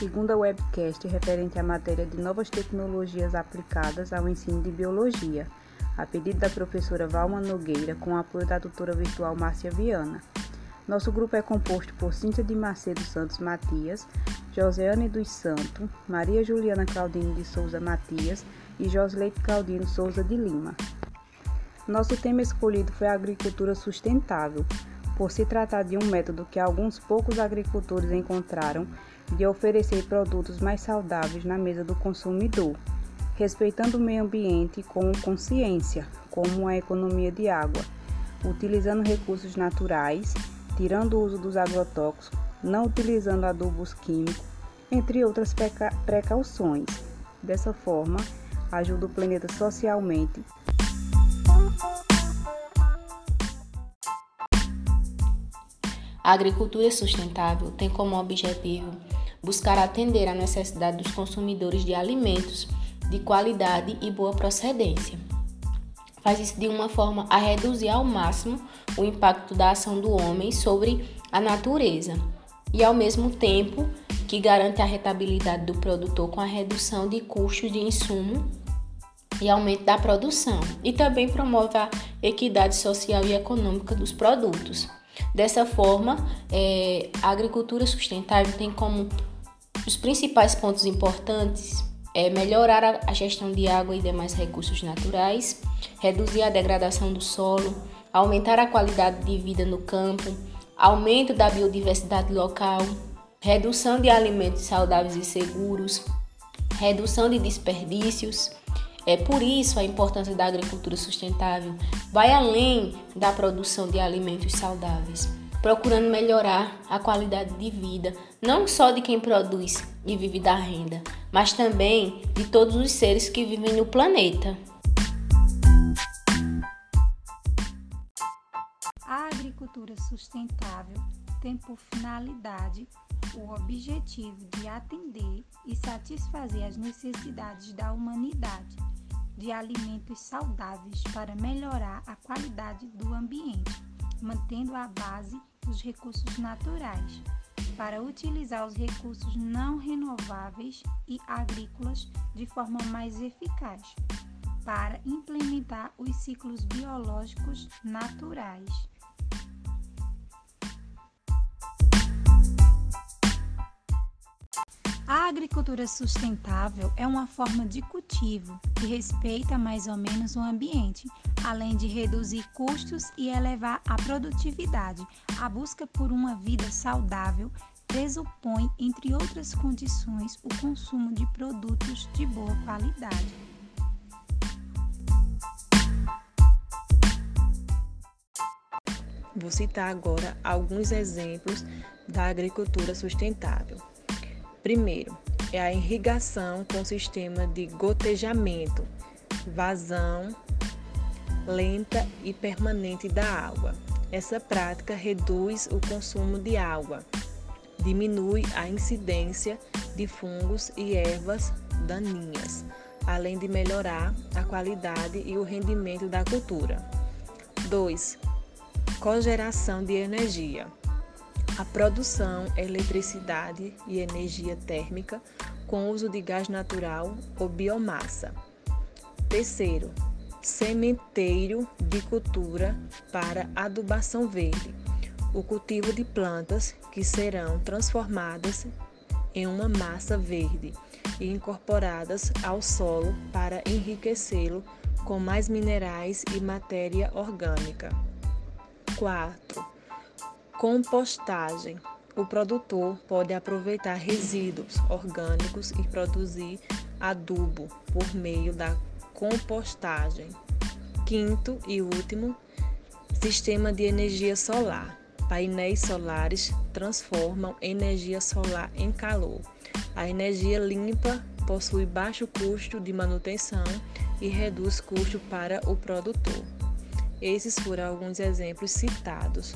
segunda webcast referente à matéria de novas tecnologias aplicadas ao ensino de biologia, a pedido da professora Valma Nogueira, com apoio da doutora virtual Márcia Viana. Nosso grupo é composto por Cíntia de Macedo Santos Matias, Joseane dos Santos, Maria Juliana Claudino de Souza Matias e Josleite Claudino Souza de Lima. Nosso tema escolhido foi a agricultura sustentável, por se tratar de um método que alguns poucos agricultores encontraram de oferecer produtos mais saudáveis na mesa do consumidor, respeitando o meio ambiente com consciência, como a economia de água, utilizando recursos naturais, tirando o uso dos agrotóxicos, não utilizando adubos químicos, entre outras precauções. Dessa forma, ajuda o planeta socialmente. A agricultura sustentável tem como objetivo buscar atender à necessidade dos consumidores de alimentos de qualidade e boa procedência. Faz isso de uma forma a reduzir ao máximo o impacto da ação do homem sobre a natureza e, ao mesmo tempo, que garante a rentabilidade do produtor com a redução de custos de insumo e aumento da produção, e também promove a equidade social e econômica dos produtos. Dessa forma, é, a agricultura sustentável tem como os principais pontos importantes é melhorar a gestão de água e demais recursos naturais, reduzir a degradação do solo, aumentar a qualidade de vida no campo, aumento da biodiversidade local, redução de alimentos saudáveis e seguros, redução de desperdícios. É por isso a importância da agricultura sustentável vai além da produção de alimentos saudáveis procurando melhorar a qualidade de vida, não só de quem produz e vive da renda, mas também de todos os seres que vivem no planeta. A agricultura sustentável tem por finalidade o objetivo de atender e satisfazer as necessidades da humanidade de alimentos saudáveis para melhorar a qualidade do ambiente, mantendo a base dos recursos naturais, para utilizar os recursos não renováveis e agrícolas de forma mais eficaz, para implementar os ciclos biológicos naturais. A agricultura sustentável é uma forma de cultivo que respeita mais ou menos o ambiente, além de reduzir custos e elevar a produtividade. A busca por uma vida saudável pressupõe, entre outras condições, o consumo de produtos de boa qualidade. Vou citar agora alguns exemplos da agricultura sustentável. Primeiro, é a irrigação com sistema de gotejamento, vazão lenta e permanente da água. Essa prática reduz o consumo de água, diminui a incidência de fungos e ervas daninhas, além de melhorar a qualidade e o rendimento da cultura. 2. Cogeração de energia. A produção eletricidade e energia térmica com uso de gás natural ou biomassa. Terceiro, sementeiro de cultura para adubação verde, o cultivo de plantas que serão transformadas em uma massa verde e incorporadas ao solo para enriquecê-lo com mais minerais e matéria orgânica. 4. Compostagem. O produtor pode aproveitar resíduos orgânicos e produzir adubo por meio da compostagem. Quinto e último, sistema de energia solar. Painéis solares transformam energia solar em calor. A energia limpa possui baixo custo de manutenção e reduz custo para o produtor. Esses foram alguns exemplos citados.